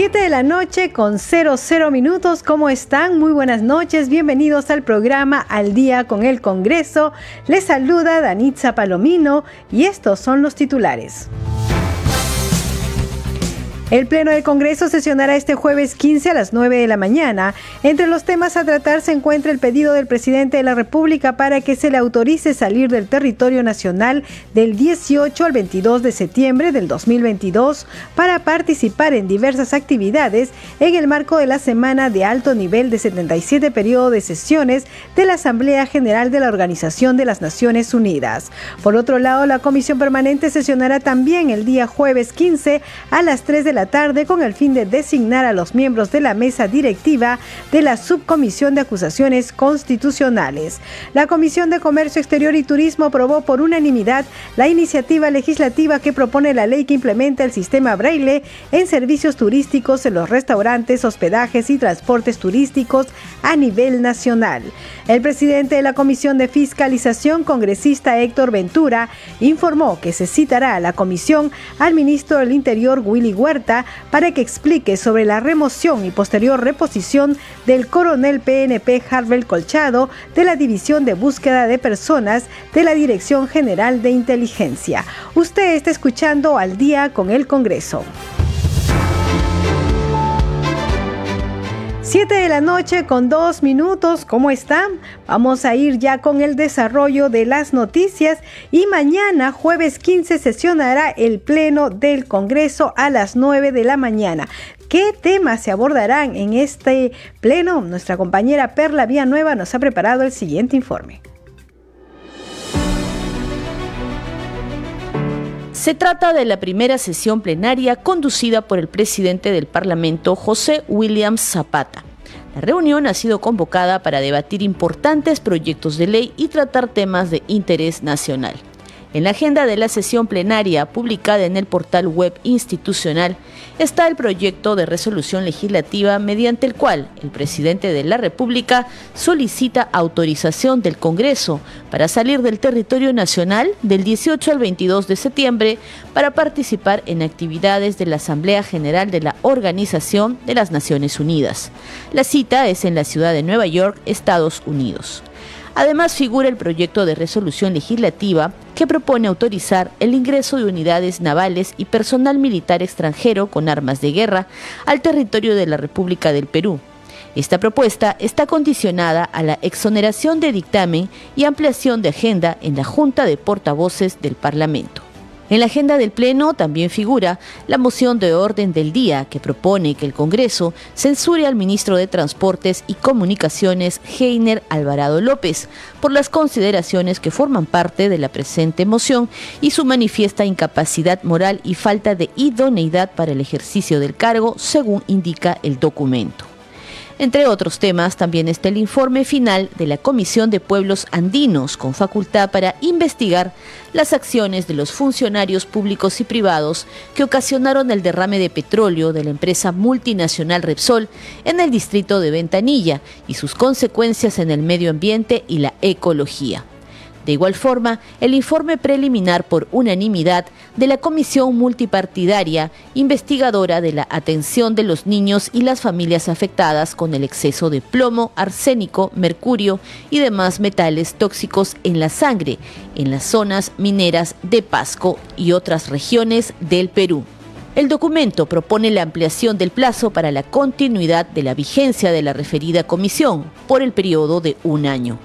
7 de la noche con 00 minutos. ¿Cómo están? Muy buenas noches. Bienvenidos al programa Al Día con el Congreso. Les saluda Danitza Palomino y estos son los titulares. El Pleno del Congreso sesionará este jueves 15 a las 9 de la mañana. Entre los temas a tratar se encuentra el pedido del presidente de la República para que se le autorice salir del territorio nacional del 18 al 22 de septiembre del 2022 para participar en diversas actividades en el marco de la semana de alto nivel de 77 periodo de sesiones de la Asamblea General de la Organización de las Naciones Unidas. Por otro lado, la Comisión Permanente sesionará también el día jueves 15 a las 3 de la tarde con el fin de designar a los miembros de la mesa directiva de la Subcomisión de Acusaciones Constitucionales. La Comisión de Comercio Exterior y Turismo aprobó por unanimidad la iniciativa legislativa que propone la ley que implementa el sistema braille en servicios turísticos en los restaurantes, hospedajes y transportes turísticos a nivel nacional. El presidente de la Comisión de Fiscalización, congresista Héctor Ventura, informó que se citará a la comisión al ministro del Interior Willy Huerta para que explique sobre la remoción y posterior reposición del coronel PNP Harvel Colchado de la División de Búsqueda de Personas de la Dirección General de Inteligencia. Usted está escuchando al día con el Congreso. 7 de la noche con dos minutos, ¿cómo están? Vamos a ir ya con el desarrollo de las noticias y mañana, jueves 15, sesionará el Pleno del Congreso a las 9 de la mañana. ¿Qué temas se abordarán en este Pleno? Nuestra compañera Perla Villanueva nos ha preparado el siguiente informe. Se trata de la primera sesión plenaria conducida por el presidente del Parlamento, José William Zapata. La reunión ha sido convocada para debatir importantes proyectos de ley y tratar temas de interés nacional. En la agenda de la sesión plenaria publicada en el portal web institucional está el proyecto de resolución legislativa mediante el cual el presidente de la República solicita autorización del Congreso para salir del territorio nacional del 18 al 22 de septiembre para participar en actividades de la Asamblea General de la Organización de las Naciones Unidas. La cita es en la ciudad de Nueva York, Estados Unidos. Además figura el proyecto de resolución legislativa que propone autorizar el ingreso de unidades navales y personal militar extranjero con armas de guerra al territorio de la República del Perú. Esta propuesta está condicionada a la exoneración de dictamen y ampliación de agenda en la Junta de Portavoces del Parlamento. En la agenda del Pleno también figura la moción de orden del día que propone que el Congreso censure al ministro de Transportes y Comunicaciones, Heiner Alvarado López, por las consideraciones que forman parte de la presente moción y su manifiesta incapacidad moral y falta de idoneidad para el ejercicio del cargo, según indica el documento. Entre otros temas, también está el informe final de la Comisión de Pueblos Andinos, con facultad para investigar las acciones de los funcionarios públicos y privados que ocasionaron el derrame de petróleo de la empresa multinacional Repsol en el distrito de Ventanilla y sus consecuencias en el medio ambiente y la ecología. De igual forma, el informe preliminar por unanimidad de la Comisión Multipartidaria investigadora de la atención de los niños y las familias afectadas con el exceso de plomo, arsénico, mercurio y demás metales tóxicos en la sangre en las zonas mineras de Pasco y otras regiones del Perú. El documento propone la ampliación del plazo para la continuidad de la vigencia de la referida comisión por el periodo de un año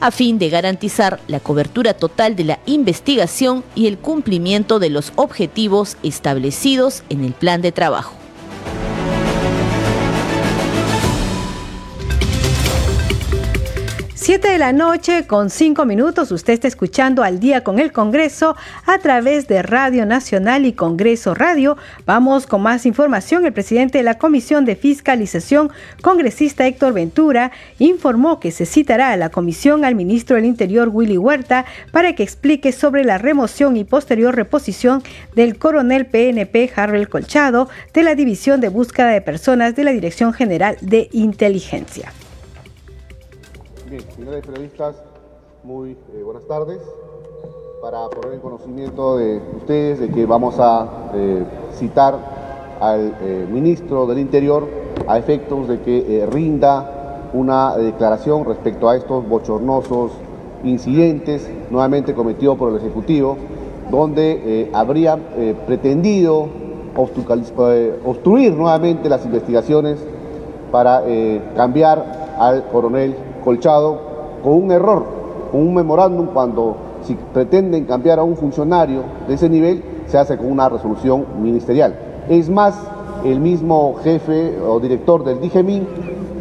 a fin de garantizar la cobertura total de la investigación y el cumplimiento de los objetivos establecidos en el plan de trabajo. 7 de la noche con 5 minutos. Usted está escuchando al día con el Congreso a través de Radio Nacional y Congreso Radio. Vamos con más información. El presidente de la Comisión de Fiscalización, congresista Héctor Ventura, informó que se citará a la comisión al ministro del Interior, Willy Huerta, para que explique sobre la remoción y posterior reposición del coronel PNP Harold Colchado de la División de Búsqueda de Personas de la Dirección General de Inteligencia. Bien, señores periodistas, muy eh, buenas tardes. Para poner en conocimiento de ustedes de que vamos a eh, citar al eh, ministro del Interior a efectos de que rinda una declaración respecto a estos bochornosos incidentes nuevamente cometidos por el Ejecutivo, donde habría pretendido obstruir nuevamente las investigaciones para cambiar al coronel colchado con un error, con un memorándum cuando si pretenden cambiar a un funcionario de ese nivel, se hace con una resolución ministerial. Es más, el mismo jefe o director del DIGEMIN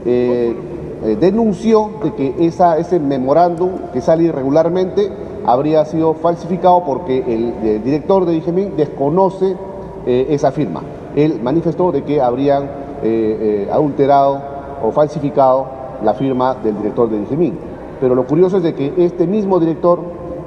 eh, eh, denunció de que esa, ese memorándum que sale irregularmente habría sido falsificado porque el, director de DIGEMIN desconoce eh, esa firma. Él manifestó de que habrían adulterado o falsificado la firma del director de DIGEMIN. Pero lo curioso es de que este mismo director,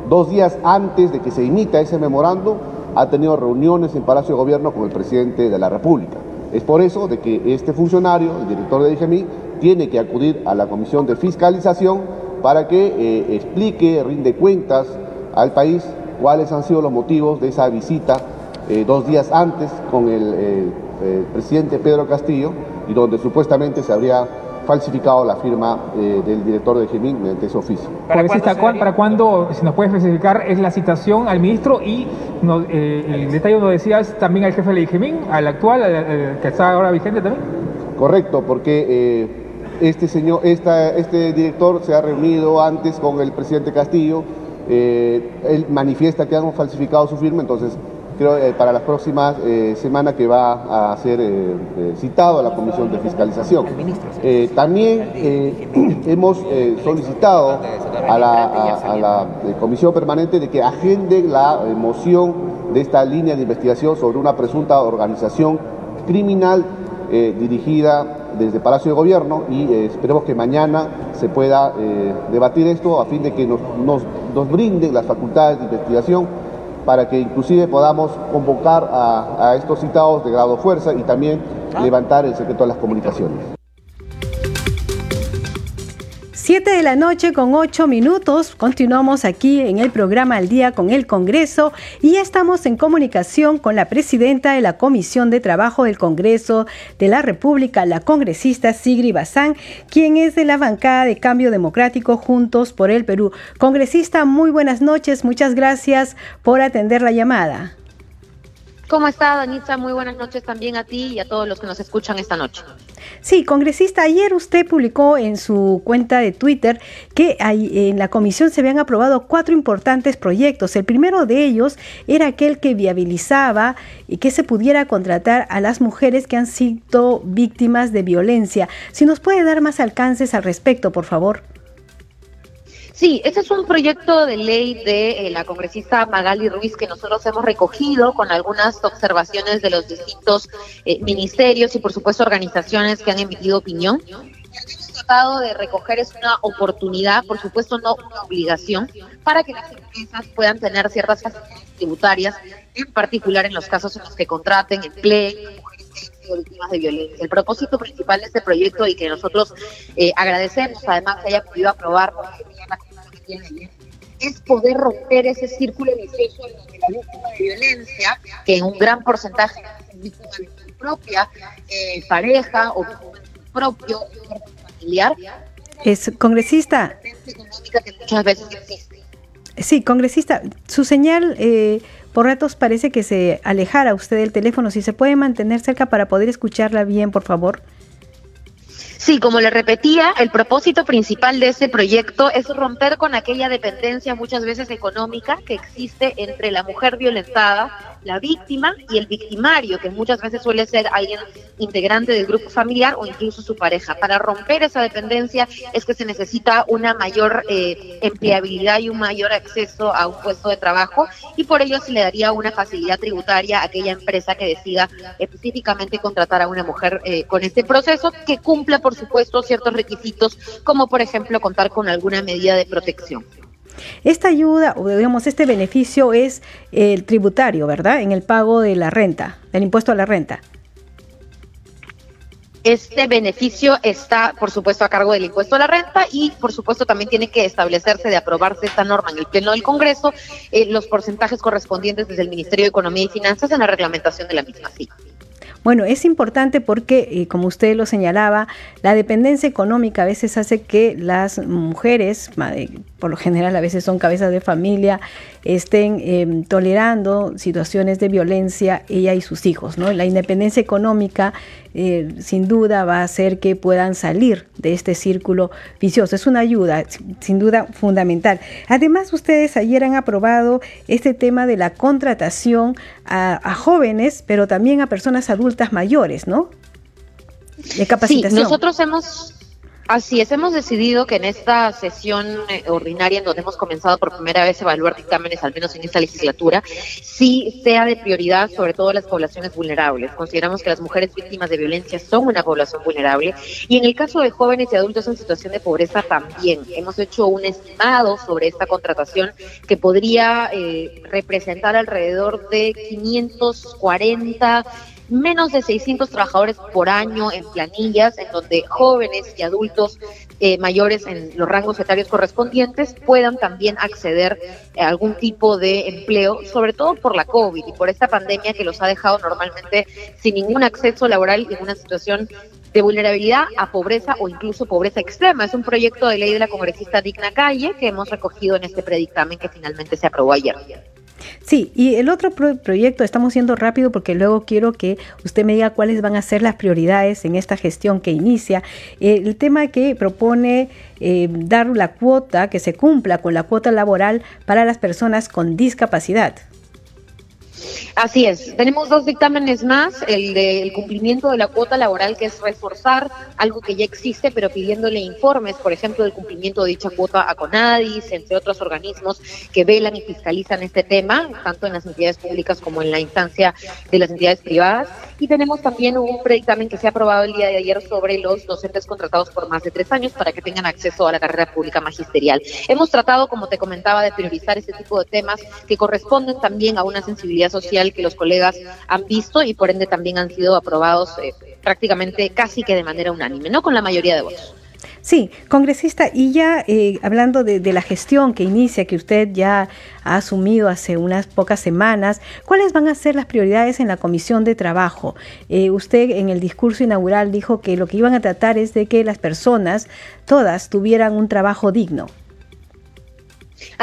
dos días antes de que se emita ese memorando, ha tenido reuniones en Palacio de Gobierno con el presidente de la República. Es por eso de que este funcionario, el director de DIGEMIN, tiene que acudir a la Comisión de Fiscalización para que eh, explique, rinde cuentas al país cuáles han sido los motivos de esa visita eh, dos días antes con el presidente Pedro Castillo y donde supuestamente se habría falsificado la firma eh, del director de GEMIN mediante ese oficio. ¿Para, ¿Para cuándo, si nos puedes especificar, es la citación al ministro y eh, el detalle nos decías también al jefe de GEMIN, al actual, que está ahora vigente también? Correcto, porque eh, este señor, esta, este director se ha reunido antes con el presidente Castillo, él manifiesta que han falsificado su firma, entonces creo eh, para las próximas eh, semanas que va a ser eh, citado a la Comisión de Fiscalización. también hemos solicitado a la, Comisión Permanente de que agende la moción de esta línea de investigación sobre una presunta organización criminal dirigida desde Palacio de Gobierno y esperemos que mañana se pueda debatir esto a fin de que nos, nos, nos brinden las facultades de investigación para que inclusive podamos convocar a, estos citados de grado fuerza y también ah. levantar el secreto de las comunicaciones. 7 de la noche con 8 minutos. Continuamos aquí en el programa Al Día con el Congreso y estamos en comunicación con la presidenta de la Comisión de Trabajo del Congreso de la República, la congresista Sigri Bazán, quien es de la bancada de Cambio Democrático Juntos por el Perú. Congresista, muy buenas noches. Muchas gracias por atender la llamada. ¿Cómo está, Danitza? Muy buenas noches también a ti y a todos los que nos escuchan esta noche. Sí, congresista, ayer usted publicó en su cuenta de Twitter que en la comisión se habían aprobado cuatro importantes proyectos. El primero de ellos era aquel que viabilizaba y que se pudiera contratar a las mujeres que han sido víctimas de violencia. Si nos puede dar más alcances al respecto, por favor. Sí, este es un proyecto de ley de eh, la congresista Magali Ruiz que nosotros hemos recogido con algunas observaciones de los distintos eh, ministerios y por supuesto organizaciones que han emitido opinión. Lo que hemos tratado de recoger es una oportunidad, por supuesto no una obligación, para que las empresas puedan tener ciertas facilidades tributarias, en particular en los casos en los que contraten, empleen víctimas de violencia. El propósito principal de este proyecto y que nosotros eh, agradecemos además que haya podido aprobar es poder romper ese círculo vicioso en donde la víctima de violencia, que en un gran porcentaje es víctima de su propia eh, pareja o propio familiar, es congresista. Que muchas veces existe. Sí, congresista, su señal eh, por ratos parece que se alejara usted del teléfono. Si se puede mantener cerca para poder escucharla bien, por favor. Sí, como le repetía, el propósito principal de este proyecto es romper con aquella dependencia muchas veces económica que existe entre la mujer violentada la víctima y el victimario, que muchas veces suele ser alguien integrante del grupo familiar o incluso su pareja. Para romper esa dependencia es que se necesita una mayor eh, empleabilidad y un mayor acceso a un puesto de trabajo y por ello se le daría una facilidad tributaria a aquella empresa que decida específicamente contratar a una mujer eh, con este proceso que cumpla, por supuesto, ciertos requisitos, como por ejemplo contar con alguna medida de protección. Esta ayuda, o digamos, este beneficio es el tributario, ¿verdad? En el pago de la renta, del impuesto a la renta. Este beneficio está, por supuesto, a cargo del impuesto a la renta y, por supuesto, también tiene que establecerse de aprobarse esta norma en el Pleno del Congreso eh, los porcentajes correspondientes desde el Ministerio de Economía y Finanzas en la reglamentación de la misma. Sí. Bueno, es importante porque, eh, como usted lo señalaba, la dependencia económica a veces hace que las mujeres, por lo general a veces son cabezas de familia, estén em, tolerando situaciones de violencia ella y sus hijos. ¿no? La independencia económica eh, sin duda va a hacer que puedan salir de este círculo vicioso. Es una ayuda, sin duda, fundamental. Además, ustedes ayer han aprobado este tema de la contratación a, a jóvenes, pero también a personas adultas mayores, ¿no? De capacitación. Sí, nosotros hemos Así es, hemos decidido que en esta sesión eh, ordinaria en donde hemos comenzado por primera vez a evaluar dictámenes, al menos en esta legislatura, sí sea de prioridad sobre todo las poblaciones vulnerables. Consideramos que las mujeres víctimas de violencia son una población vulnerable y en el caso de jóvenes y adultos en situación de pobreza también. Hemos hecho un estimado sobre esta contratación que podría eh, representar alrededor de 540 menos de 600 trabajadores por año en planillas, en donde jóvenes y adultos eh, mayores en los rangos etarios correspondientes puedan también acceder a algún tipo de empleo, sobre todo por la COVID y por esta pandemia que los ha dejado normalmente sin ningún acceso laboral y en una situación de vulnerabilidad a pobreza o incluso pobreza extrema. Es un proyecto de ley de la congresista Digna Calle que hemos recogido en este predictamen que finalmente se aprobó ayer. Sí, y el otro proyecto, estamos siendo rápido porque luego quiero que usted me diga cuáles van a ser las prioridades en esta gestión que inicia. el tema que propone eh, dar la cuota, que se cumpla con la cuota laboral para las personas con discapacidad. Así es, tenemos dos dictámenes más, el del cumplimiento de la cuota laboral, que es reforzar algo que ya existe, pero pidiéndole informes, por ejemplo, del cumplimiento de dicha cuota a CONADIS, entre otros organismos que velan y fiscalizan este tema, tanto en las entidades públicas como en la instancia de las entidades privadas. Y tenemos también un predictamen que se ha aprobado el día de ayer sobre los docentes contratados por más de tres años para que tengan acceso a la carrera pública magisterial. Hemos tratado, como te comentaba, de priorizar este tipo de temas que corresponden también a una sensibilidad social que los colegas han visto y por ende también han sido aprobados eh, prácticamente casi que de manera unánime, ¿no? Con la mayoría de votos. Sí, congresista, y ya eh, hablando de, la gestión que inicia, que usted ya ha asumido hace unas pocas semanas, ¿cuáles van a ser las prioridades en la Comisión de Trabajo? Eh, usted en el discurso inaugural dijo que lo que iban a tratar es de que las personas, todas, tuvieran un trabajo digno.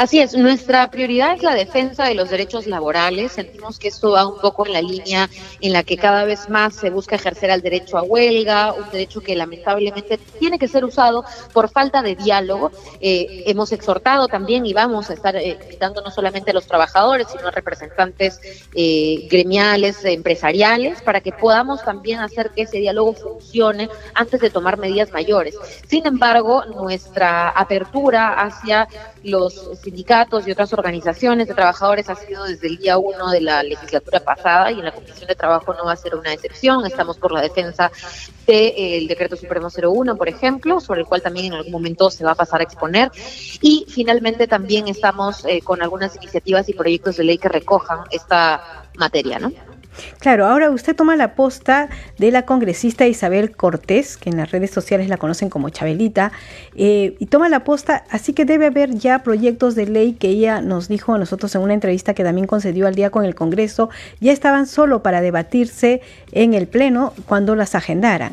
Así es, nuestra prioridad es la defensa de los derechos laborales. Sentimos que esto va un poco en la línea en la que cada vez más se busca ejercer el derecho a huelga, un derecho que lamentablemente tiene que ser usado por falta de diálogo. Eh, hemos exhortado también y vamos a estar eh, invitando no solamente a los trabajadores, sino a representantes eh, gremiales, empresariales, para que podamos también hacer que ese diálogo funcione antes de tomar medidas mayores. Sin embargo, nuestra apertura hacia los sindicatos y otras organizaciones de trabajadores ha sido desde el día uno de la legislatura pasada y en la Comisión de Trabajo no va a ser una excepción. Estamos por la defensa del Decreto Supremo 01, por ejemplo, sobre el cual también en algún momento se va a pasar a exponer. Y finalmente también estamos eh, con algunas iniciativas y proyectos de ley que recojan esta materia, ¿no? Claro, ahora usted toma la posta de la congresista Isabel Cortés, que en las redes sociales la conocen como Chabelita, eh, y toma la posta, así que debe haber ya proyectos de ley que ella nos dijo a nosotros en una entrevista que también concedió al día con el Congreso, ya estaban solo para debatirse en el Pleno cuando las agendaran.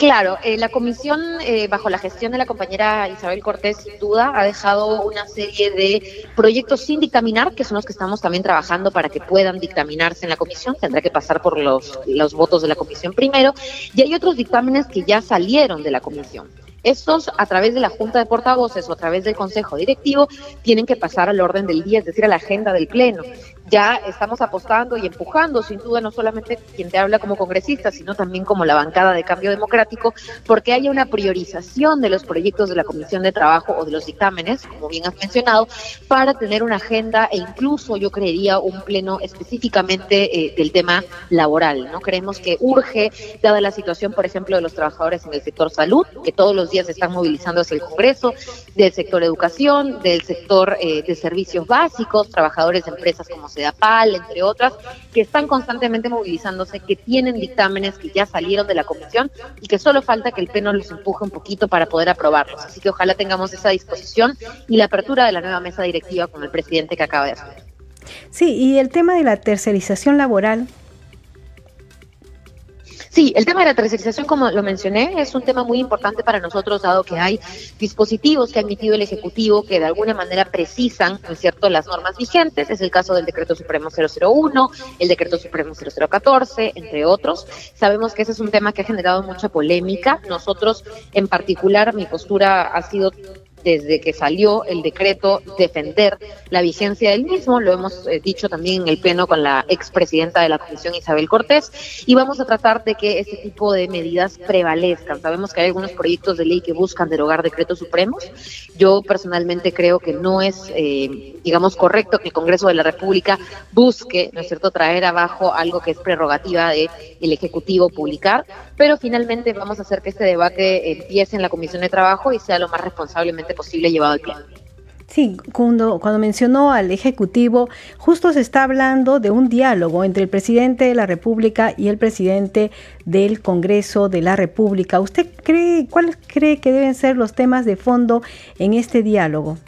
Claro, eh, la comisión, eh, bajo la gestión de la compañera Isabel Cortés, sin duda, ha dejado una serie de proyectos sin dictaminar, que son los que estamos también trabajando para que puedan dictaminarse en la comisión. Tendrá que pasar por los, los votos de la comisión primero. Y hay otros dictámenes que ya salieron de la comisión. Estos, a través de la Junta de Portavoces o a través del Consejo Directivo, tienen que pasar al orden del día, es decir, a la agenda del Pleno. Ya estamos apostando y empujando, sin duda, no solamente quien te habla como congresista, sino también como la bancada de cambio democrático, porque haya una priorización de los proyectos de la Comisión de Trabajo o de los dictámenes, como bien has mencionado, para tener una agenda e incluso, yo creería, un pleno específicamente eh, del tema laboral. No creemos que urge, dada la situación, por ejemplo, de los trabajadores en el sector salud, que todos los días están movilizando hacia el Congreso, del sector educación, del sector eh, de servicios básicos, trabajadores de empresas como CEDAPAL, entre otras, que están constantemente movilizándose, que tienen dictámenes que ya salieron de la comisión y que solo falta que el Pleno los empuje un poquito para poder aprobarlos. Así que ojalá tengamos esa disposición y la apertura de la nueva mesa directiva con el presidente que acaba de hacer. Sí, y el tema de la tercerización laboral, Sí, el tema de la tercerización, como lo mencioné, es un tema muy importante para nosotros, dado que hay dispositivos que ha emitido el Ejecutivo que de alguna manera precisan, ¿no es cierto?, las normas vigentes. Es el caso del Decreto Supremo 001, el Decreto Supremo 0014, entre otros. Sabemos que ese es un tema que ha generado mucha polémica. Nosotros, en particular, mi postura ha sido desde que salió el decreto defender la vigencia del mismo, lo hemos eh, dicho también en el pleno con la expresidenta de la Comisión Isabel Cortés, y vamos a tratar de que este tipo de medidas prevalezcan. Sabemos que hay algunos proyectos de ley que buscan derogar decretos supremos. Yo personalmente creo que no es, eh, digamos, correcto que el Congreso de la República busque, ¿no es cierto?, traer abajo algo que es prerrogativa del el Ejecutivo publicar, pero finalmente vamos a hacer que este debate empiece en la Comisión de Trabajo y sea lo más responsablemente posible llevado al pleno. Sí, cuando, cuando mencionó al Ejecutivo, justo se está hablando de un diálogo entre el presidente de la República y el presidente del Congreso de la República. ¿Usted cree, cuáles cree que deben ser los temas de fondo en este diálogo?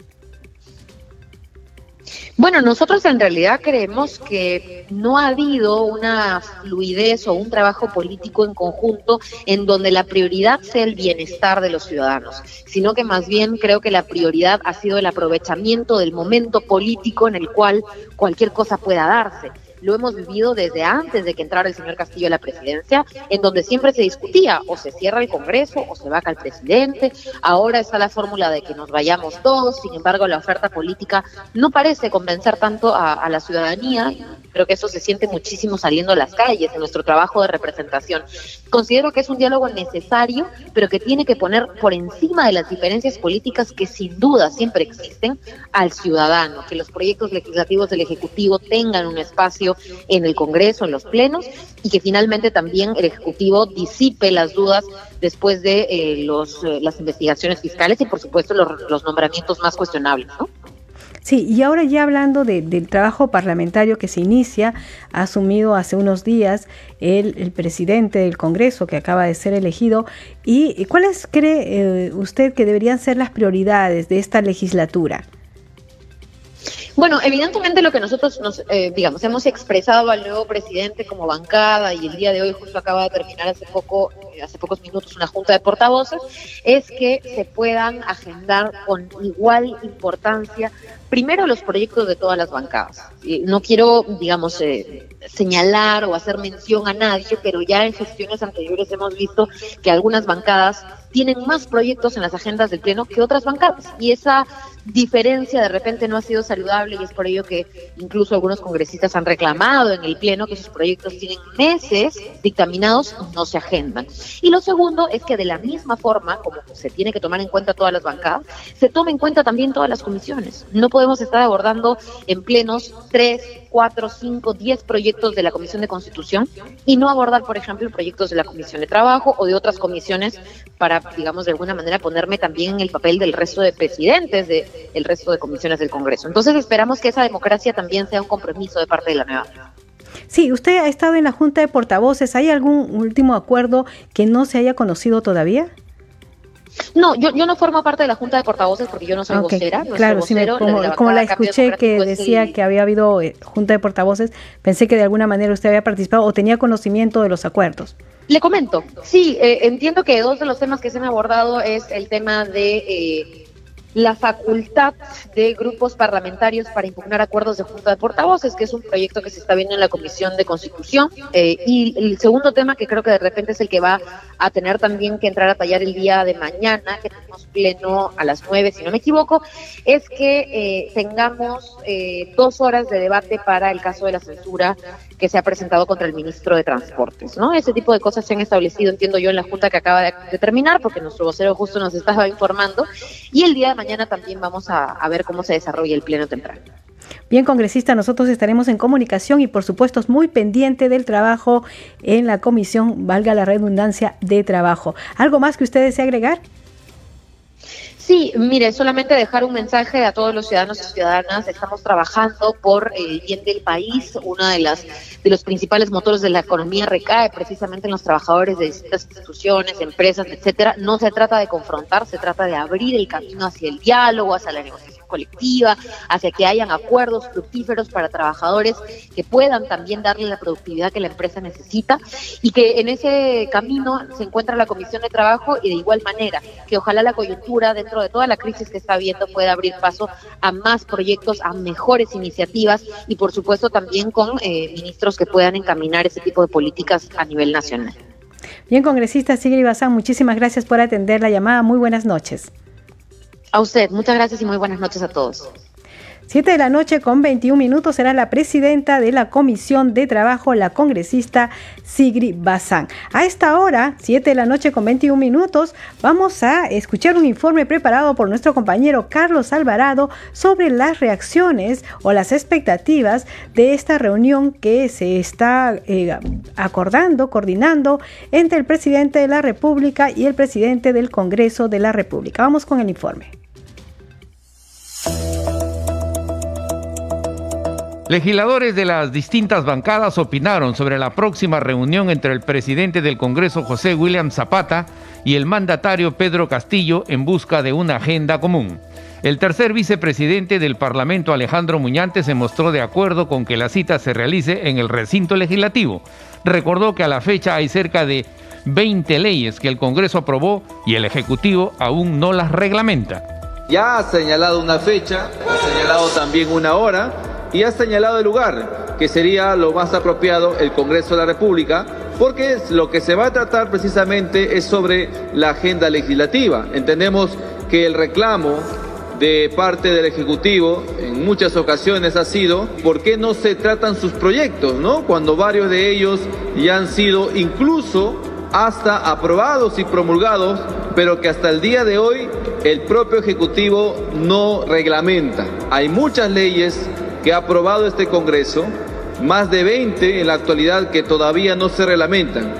Bueno, nosotros en realidad creemos que no ha habido una fluidez o un trabajo político en conjunto en donde la prioridad sea el bienestar de los ciudadanos, sino que más bien creo que la prioridad ha sido el aprovechamiento del momento político en el cual cualquier cosa pueda darse lo hemos vivido desde antes de que entrara el señor Castillo a la presidencia, en donde siempre se discutía o se cierra el Congreso o se vaca el presidente. Ahora está la fórmula de que nos vayamos todos, sin embargo la oferta política no parece convencer tanto a, la ciudadanía. Creo que eso se siente muchísimo saliendo a las calles en nuestro trabajo de representación. Considero que es un diálogo necesario, pero que tiene que poner por encima de las diferencias políticas que sin duda siempre existen al ciudadano, que los proyectos legislativos del Ejecutivo tengan un espacio en el Congreso, en los plenos, y que finalmente también el Ejecutivo disipe las dudas después de eh, los, eh, las investigaciones fiscales y, por supuesto, los, nombramientos más cuestionables, ¿no? Sí, y ahora ya hablando del trabajo parlamentario que se inicia, ha asumido hace unos días el, presidente del Congreso que acaba de ser elegido. ¿Y cuáles cree eh, usted que deberían ser las prioridades de esta legislatura? Bueno, evidentemente lo que nosotros nos, eh, digamos, hemos expresado al nuevo presidente como bancada y el día de hoy justo acaba de terminar hace poco, eh, hace pocos minutos una junta de portavoces, es que se puedan agendar con igual importancia primero los proyectos de todas las bancadas. No quiero, digamos, eh, señalar o hacer mención a nadie, pero ya en gestiones anteriores hemos visto que algunas bancadas tienen más proyectos en las agendas del Pleno que otras bancadas. Y esa diferencia de repente no ha sido saludable y es por ello que incluso algunos congresistas han reclamado en el Pleno que sus proyectos tienen meses dictaminados y no se agendan. Y lo segundo es que de la misma forma como se tiene que tomar en cuenta todas las bancadas, se tome en cuenta también todas las comisiones. No podemos estar abordando en plenos tres, cuatro, cinco, diez proyectos de la Comisión de Constitución y no abordar, por ejemplo, proyectos de la Comisión de Trabajo o de otras comisiones para, digamos, de alguna manera ponerme también en el papel del resto de presidentes de el resto de comisiones del Congreso. Entonces esperamos que esa democracia también sea un compromiso de parte de la nueva. Sí, usted ha estado en la Junta de Portavoces. ¿Hay algún último acuerdo que no se haya conocido todavía? No, yo, yo no formo parte de la Junta de Portavoces porque yo no soy vocera. claro, como, la, escuché que decía que había habido eh, Junta de Portavoces, pensé que de alguna manera usted había participado o tenía conocimiento de los acuerdos. Le comento, sí, eh, entiendo que dos de los temas que se han abordado es el tema de... Eh, la facultad de grupos parlamentarios para impugnar acuerdos de junta de portavoces, que es un proyecto que se está viendo en la Comisión de Constitución. Eh, y el segundo tema, que creo que de repente es el que va a tener también que entrar a tallar el día de mañana, que tenemos pleno a las nueve, si no me equivoco, es que eh, tengamos eh, dos horas de debate para el caso de la censura que se ha presentado contra el ministro de Transportes, ¿no? Ese tipo de cosas se han establecido, entiendo yo, en la Junta que acaba de, terminar, porque nuestro vocero justo nos estaba informando, y el día de mañana también vamos a, a ver cómo se desarrolla el pleno temprano. Bien, congresista, nosotros estaremos en comunicación y por supuesto muy pendiente del trabajo en la comisión, valga la redundancia, de trabajo. ¿Algo más que usted desee agregar? Sí, mire, solamente dejar un mensaje a todos los ciudadanos y ciudadanas. Estamos trabajando por el bien del país. Uno de las de los principales motores de la economía recae precisamente en los trabajadores de distintas instituciones, empresas, etcétera. No se trata de confrontar, se trata de abrir el camino hacia el diálogo, hacia la negociación colectiva, hacia que hayan acuerdos fructíferos para trabajadores que puedan también darle la productividad que la empresa necesita y que en ese camino se encuentra la Comisión de Trabajo y de igual manera que ojalá la coyuntura dentro de toda la crisis que está habiendo pueda abrir paso a más proyectos, a mejores iniciativas y por supuesto también con eh, ministros que puedan encaminar ese tipo de políticas a nivel nacional. Bien, congresista Sigrid Bazán, muchísimas gracias por atender la llamada. Muy buenas noches. A usted, muchas gracias y muy buenas noches a todos. Siete de la noche con 21 minutos será la presidenta de la Comisión de Trabajo, la congresista Sigri Bazán. A esta hora, siete de la noche con 21 minutos, vamos a escuchar un informe preparado por nuestro compañero Carlos Alvarado sobre las reacciones o las expectativas de esta reunión que se está eh, acordando, coordinando entre el presidente de la República y el presidente del Congreso de la República. Vamos con el informe. Legisladores de las distintas bancadas opinaron sobre la próxima reunión entre el presidente del Congreso José William Zapata y el mandatario Pedro Castillo en busca de una agenda común. El tercer vicepresidente del Parlamento Alejandro Muñante se mostró de acuerdo con que la cita se realice en el recinto legislativo. Recordó que a la fecha hay cerca de 20 leyes que el Congreso aprobó y el Ejecutivo aún no las reglamenta. Ya ha señalado una fecha, ha señalado también una hora y ha señalado el lugar, que sería lo más apropiado el Congreso de la República, porque lo que se va a tratar precisamente es sobre la agenda legislativa. Entendemos que el reclamo de parte del Ejecutivo en muchas ocasiones ha sido por qué no se tratan sus proyectos, ¿no? Cuando varios de ellos ya han sido incluso hasta aprobados y promulgados, pero que hasta el día de hoy el propio Ejecutivo no reglamenta. Hay muchas leyes que ha aprobado este Congreso, más de 20 en la actualidad que todavía no se reglamentan.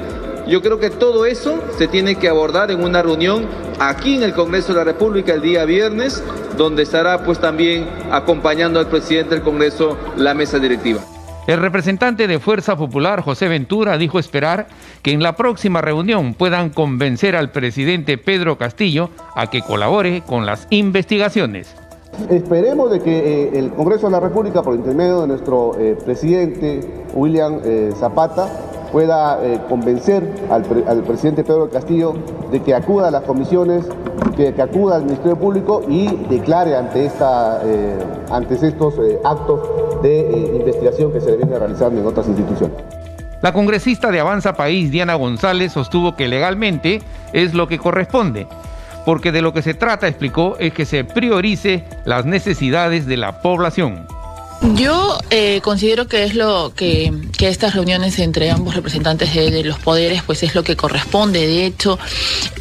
Yo creo que todo eso se tiene que abordar en una reunión aquí en el Congreso de la República el día viernes, donde estará pues también acompañando al presidente del Congreso la mesa directiva. El representante de Fuerza Popular, José Ventura, dijo esperar que en la próxima reunión puedan convencer al presidente Pedro Castillo a que colabore con las investigaciones. Esperemos de que eh, el Congreso de la República, por intermedio de nuestro eh, presidente William eh, Zapata, pueda convencer al, presidente Pedro Castillo de que acuda a las comisiones, que, acuda al Ministerio Público y declare ante, esta, ante estos actos de investigación que se vienen realizando en otras instituciones. La congresista de Avanza País, Diana González, sostuvo que legalmente es lo que corresponde porque de lo que se trata, explicó, es que se priorice las necesidades de la población. Yo eh, considero que es lo que, estas reuniones entre ambos representantes de, los poderes, pues es lo que corresponde. De hecho,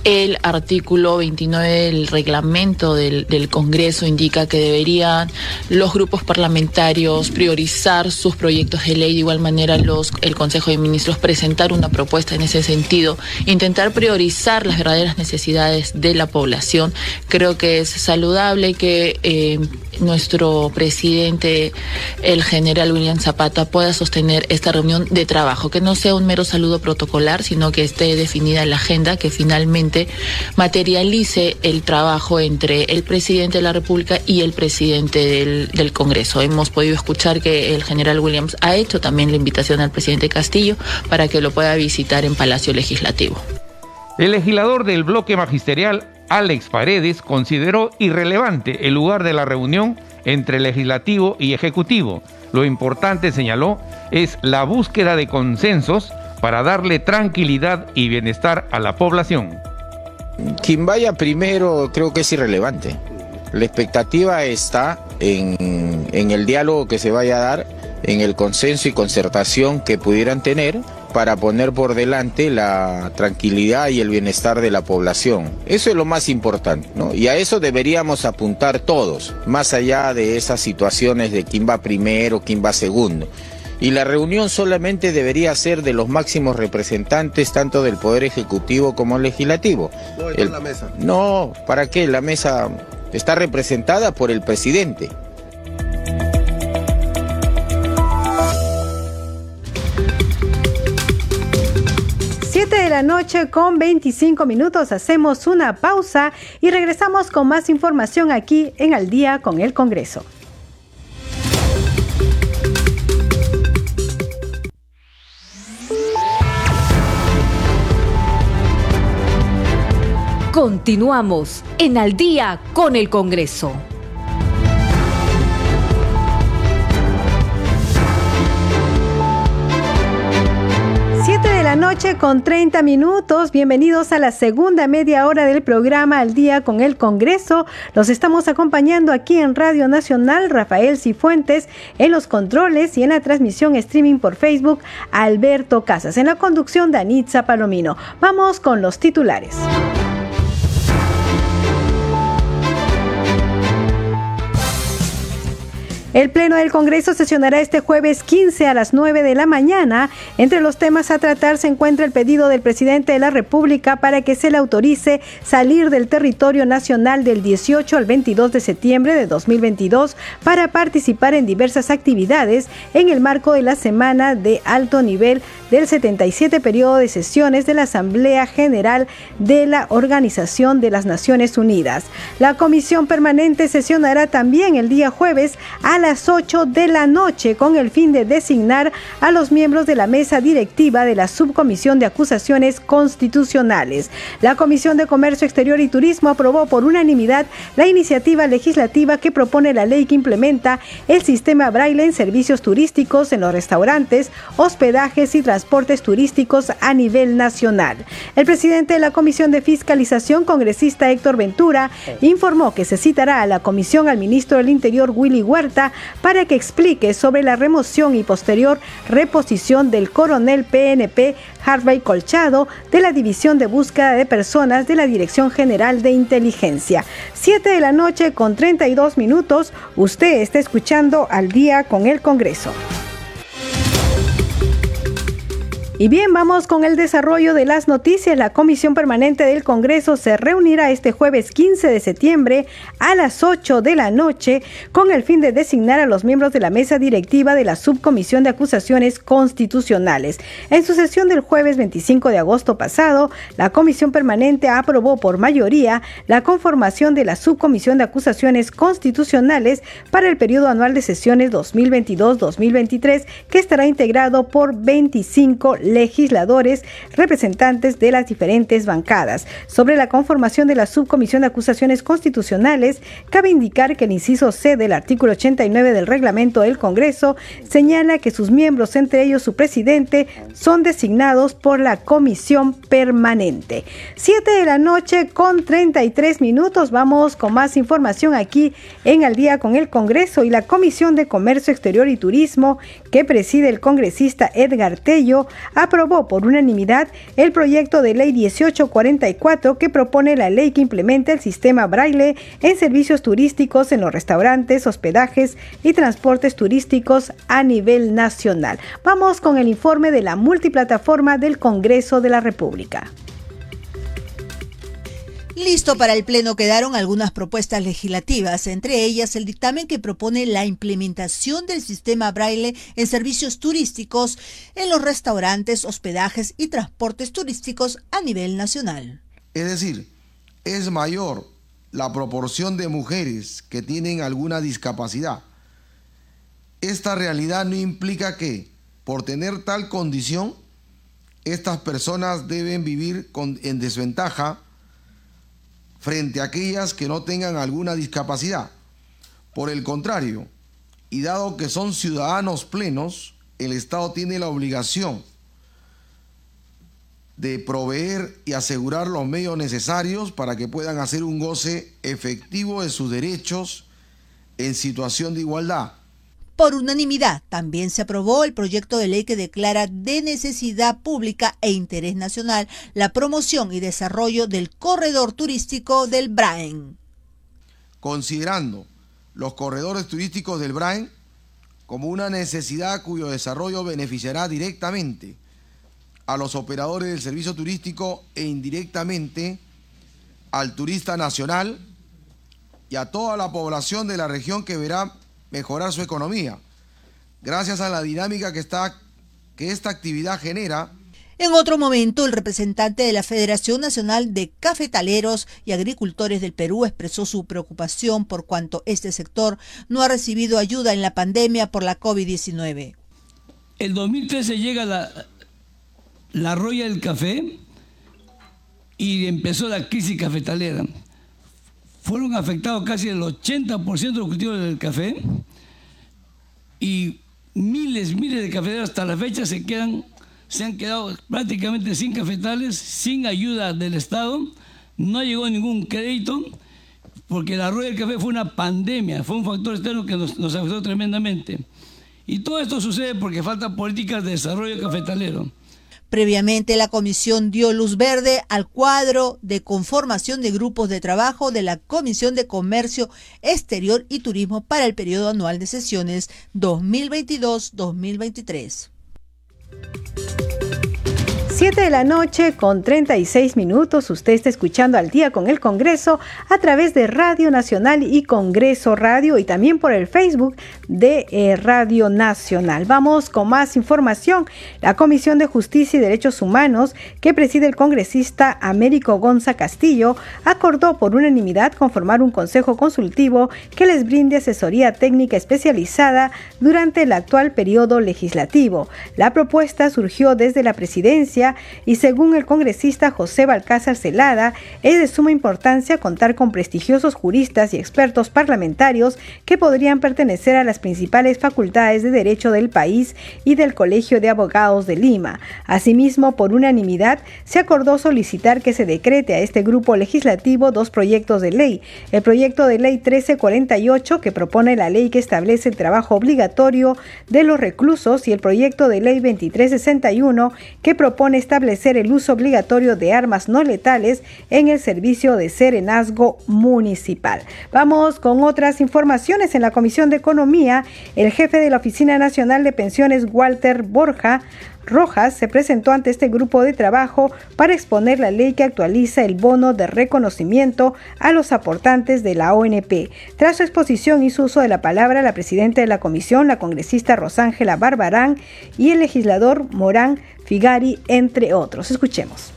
el artículo 29 del reglamento del, del Congreso indica que deberían los grupos parlamentarios priorizar sus proyectos de ley. De igual manera, los, el Consejo de Ministros presentar una propuesta en ese sentido, intentar priorizar las verdaderas necesidades de la población. Creo que es saludable que eh, nuestro presidente, el general William Zapata, pueda sostener esta reunión de trabajo, que no sea un mero saludo protocolar, sino que esté definida la agenda, que finalmente materialice el trabajo entre el presidente de la República y el presidente del, del Congreso. Hemos podido escuchar que el general Williams ha hecho también la invitación al presidente Castillo para que lo pueda visitar en Palacio Legislativo. El legislador del bloque magisterial Alex Paredes consideró irrelevante el lugar de la reunión entre legislativo y ejecutivo. Lo importante, señaló, es la búsqueda de consensos para darle tranquilidad y bienestar a la población. Quien vaya primero creo que es irrelevante. La expectativa está en, el diálogo que se vaya a dar, en el consenso y concertación que pudieran tener para poner por delante la tranquilidad y el bienestar de la población. Eso es lo más importante, ¿no? Y a eso deberíamos apuntar todos, más allá de esas situaciones de quién va primero, quién va segundo. Y la reunión solamente debería ser de los máximos representantes tanto del Poder Ejecutivo como Legislativo. No, la mesa. No, ¿para qué? La mesa está representada por el presidente. La noche con 25 minutos. Hacemos una pausa y regresamos con más información aquí en Al día con el Congreso. Continuamos en Al día con el Congreso. Noche con 30 minutos. Bienvenidos a la segunda media hora del programa Al Día con el Congreso. Los estamos acompañando aquí en Radio Nacional, Rafael Cifuentes, en los controles y en la transmisión streaming por Facebook, Alberto Casas. En la conducción, Danitza Palomino. Vamos con los titulares. El Pleno del Congreso sesionará este jueves 15 a las 9 de la mañana. Entre los temas a tratar se encuentra el pedido del presidente de la República para que se le autorice salir del territorio nacional del 18 al 22 de septiembre de 2022 para participar en diversas actividades en el marco de la Semana de Alto Nivel del 77 periodo de sesiones de la Asamblea General de la Organización de las Naciones Unidas. La comisión permanente sesionará también el día jueves a las 8 de la noche con el fin de designar a los miembros de la mesa directiva de la Subcomisión de Acusaciones Constitucionales. La Comisión de Comercio Exterior y Turismo aprobó por unanimidad la iniciativa legislativa que propone la ley que implementa el sistema braille en servicios turísticos en los restaurantes, hospedajes y transportes transportes turísticos a nivel nacional. El presidente de la Comisión de Fiscalización, congresista Héctor Ventura, informó que se citará a la comisión al ministro del Interior, Willy Huerta, para que explique sobre la remoción y posterior reposición del coronel PNP Harvey Colchado de la División de Búsqueda de Personas de la Dirección General de Inteligencia. Siete de la noche con 32 minutos, usted está escuchando al día con el Congreso. Y bien, vamos con el desarrollo de las noticias. La Comisión Permanente del Congreso se reunirá este jueves 15 de septiembre a las 8 de la noche con el fin de designar a los miembros de la mesa directiva de la Subcomisión de Acusaciones Constitucionales. En su sesión del jueves 25 de agosto pasado, la Comisión Permanente aprobó por mayoría la conformación de la Subcomisión de Acusaciones Constitucionales para el periodo anual de sesiones 2022-2023 que estará integrado por 25 legisladores, representantes de las diferentes bancadas. Sobre la conformación de la Subcomisión de Acusaciones Constitucionales, cabe indicar que el inciso C del artículo 89 del reglamento del Congreso señala que sus miembros, entre ellos su presidente, son designados por la Comisión Permanente. Siete de la noche con 33 minutos. Vamos con más información aquí en Al día con el Congreso y la Comisión de Comercio Exterior y Turismo que preside el congresista Edgar Tello aprobó por unanimidad el proyecto de ley 1844 que propone la ley que implementa el sistema braille en servicios turísticos en los restaurantes, hospedajes y transportes turísticos a nivel nacional. Vamos con el informe de la multiplataforma del Congreso de la República. Listo para el Pleno quedaron algunas propuestas legislativas, entre ellas el dictamen que propone la implementación del sistema braille en servicios turísticos en los restaurantes, hospedajes y transportes turísticos a nivel nacional. Es decir, es mayor la proporción de mujeres que tienen alguna discapacidad. Esta realidad no implica que, por tener tal condición, estas personas deben vivir con, en desventaja frente a aquellas que no tengan alguna discapacidad. Por el contrario, y dado que son ciudadanos plenos, el Estado tiene la obligación de proveer y asegurar los medios necesarios para que puedan hacer un goce efectivo de sus derechos en situación de igualdad. Por unanimidad, también se aprobó el proyecto de ley que declara de necesidad pública e interés nacional la promoción y desarrollo del corredor turístico del Braen. Considerando los corredores turísticos del Braen como una necesidad cuyo desarrollo beneficiará directamente a los operadores del servicio turístico e indirectamente al turista nacional y a toda la población de la región que verá mejorar su economía, gracias a la dinámica que, está, que esta actividad genera en otro momento, el representante de la Federación Nacional de Cafetaleros y Agricultores del Perú expresó su preocupación por cuanto este sector no ha recibido ayuda en la pandemia por la COVID-19. El 2013 llega la, la roya del café y empezó la crisis cafetalera. Fueron afectados casi el 80% de los cultivos del café y miles, miles de cafeteros hasta la fecha se quedan se han quedado prácticamente sin cafetales, sin ayuda del Estado, no llegó ningún crédito, porque la rueda del café fue una pandemia, fue un factor externo que nos, nos afectó tremendamente. Y todo esto sucede porque faltan políticas de desarrollo cafetalero. Previamente, la comisión dio luz verde al cuadro de conformación de grupos de trabajo de la Comisión de Comercio Exterior y Turismo para el periodo anual de sesiones 2022-2023. 7 de la noche con 36 minutos. Usted está escuchando al día con el Congreso a través de Radio Nacional y Congreso Radio y también por el Facebook de eh, Radio Nacional. Vamos con más información. La Comisión de Justicia y Derechos Humanos que preside el congresista Américo Gonza Castillo acordó por unanimidad conformar un consejo consultivo que les brinde asesoría técnica especializada durante el actual periodo legislativo. La propuesta surgió desde la presidencia y según el congresista José Balcázar Celada, es de suma importancia contar con prestigiosos juristas y expertos parlamentarios que podrían pertenecer a las principales facultades de derecho del país y del Colegio de Abogados de Lima. Asimismo, por unanimidad, se acordó solicitar que se decrete a este grupo legislativo dos proyectos de ley. El proyecto de ley 1348, que propone la ley que establece el trabajo obligatorio de los reclusos, y el proyecto de ley 2361, que propone establecer el uso obligatorio de armas no letales en el servicio de serenazgo municipal. Vamos con otras informaciones. En la Comisión de Economía, el jefe de la Oficina Nacional de Pensiones, Walter Borja, Rojas se presentó ante este grupo de trabajo para exponer la ley que actualiza el bono de reconocimiento a los aportantes de la ONP. Tras su exposición hizo uso de la palabra la presidenta de la comisión, la congresista Rosángela Barbarán y el legislador Morán Figari, entre otros. Escuchemos.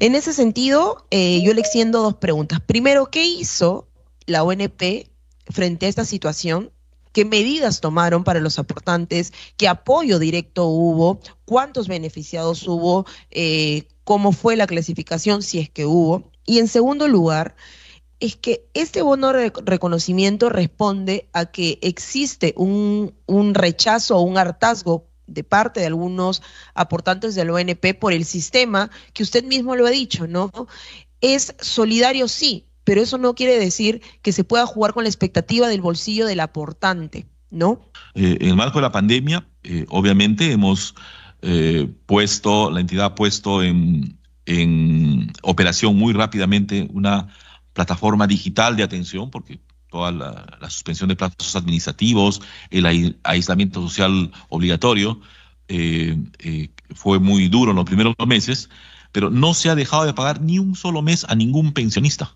En ese sentido, eh, yo le extiendo dos preguntas. Primero, ¿qué hizo la ONP frente a esta situación? ¿Qué medidas tomaron para los aportantes? ¿Qué apoyo directo hubo? ¿Cuántos beneficiados hubo? Eh, ¿Cómo fue la clasificación, si es que hubo? Y en segundo lugar, es que este bono de reconocimiento responde a que existe un, un rechazo o un hartazgo de parte de algunos aportantes del ONP por el sistema, que usted mismo lo ha dicho, ¿no? Es solidario, sí, pero eso no quiere decir que se pueda jugar con la expectativa del bolsillo del aportante, ¿no? Eh, en el marco de la pandemia, eh, obviamente hemos eh, puesto, la entidad ha puesto en, en operación muy rápidamente una plataforma digital de atención, porque toda la, suspensión de plazos administrativos, el aislamiento social obligatorio, eh, eh, fue muy duro en los primeros meses, pero no se ha dejado de pagar ni un solo mes a ningún pensionista.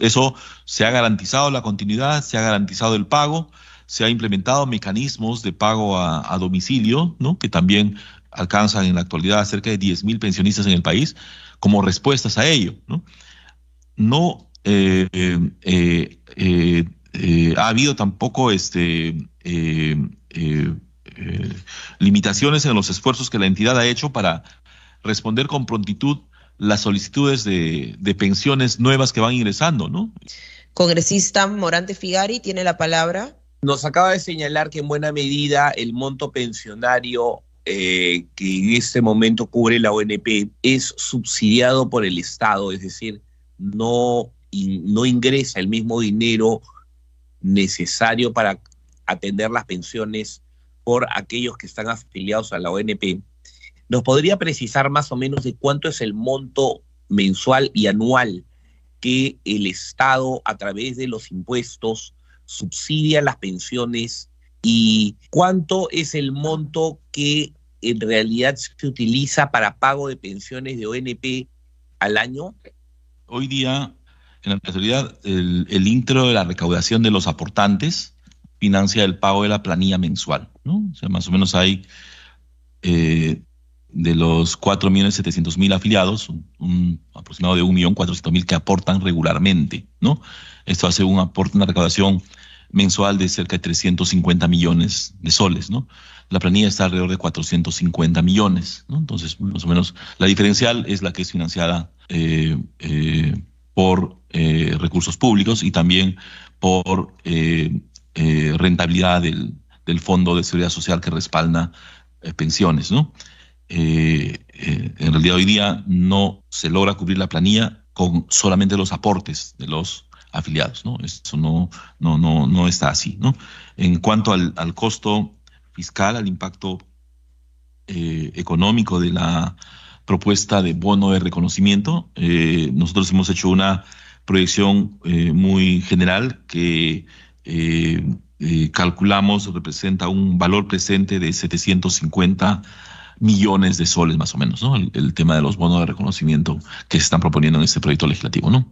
Eso se ha garantizado la continuidad, se ha garantizado el pago, se ha implementado mecanismos de pago a, domicilio, ¿no? que también alcanzan en la actualidad cerca de 10.000 pensionistas en el país, como respuestas a ello. No eh, eh, eh, ha habido tampoco este, limitaciones en los esfuerzos que la entidad ha hecho para responder con prontitud las solicitudes de, de pensiones nuevas que van ingresando, ¿no? Congresista Morante Figari tiene la palabra. Nos acaba de señalar que en buena medida el monto pensionario eh, que en este momento cubre la ONP es subsidiado por el Estado, es decir, no, no ingresa el mismo dinero necesario para atender las pensiones por aquellos que están afiliados a la ONP. ¿Nos podría precisar más o menos de cuánto es el monto mensual y anual que el Estado a través de los impuestos subsidia las pensiones y cuánto es el monto que en realidad se utiliza para pago de pensiones de ONP al año? Hoy día, en la actualidad, el, el intro de la recaudación de los aportantes financia el pago de la planilla mensual, ¿no? O sea, más o menos hay eh, de los 4.700.000 afiliados, un, un aproximado de 1.400.000 que aportan regularmente, ¿no? Esto hace un aporte, una recaudación mensual de cerca de 350 millones de soles, ¿no? La planilla está alrededor de 450 millones, ¿no? Entonces, más o menos, la diferencial es la que es financiada eh, eh, por eh, recursos públicos y también por eh, eh, rentabilidad del, del, Fondo de Seguridad Social que respalda pensiones, ¿no? En realidad hoy día no se logra cubrir la planilla con solamente los aportes de los afiliados, ¿no? Eso no, no, no, no está así, ¿no? En cuanto al, al costo fiscal, al impacto económico de la propuesta de bono de reconocimiento, eh, nosotros hemos hecho una proyección eh, muy general que eh, calculamos representa un valor presente de 750 millones de soles más o menos, ¿no? El, el, tema de los bonos de reconocimiento que se están proponiendo en este proyecto legislativo, ¿no?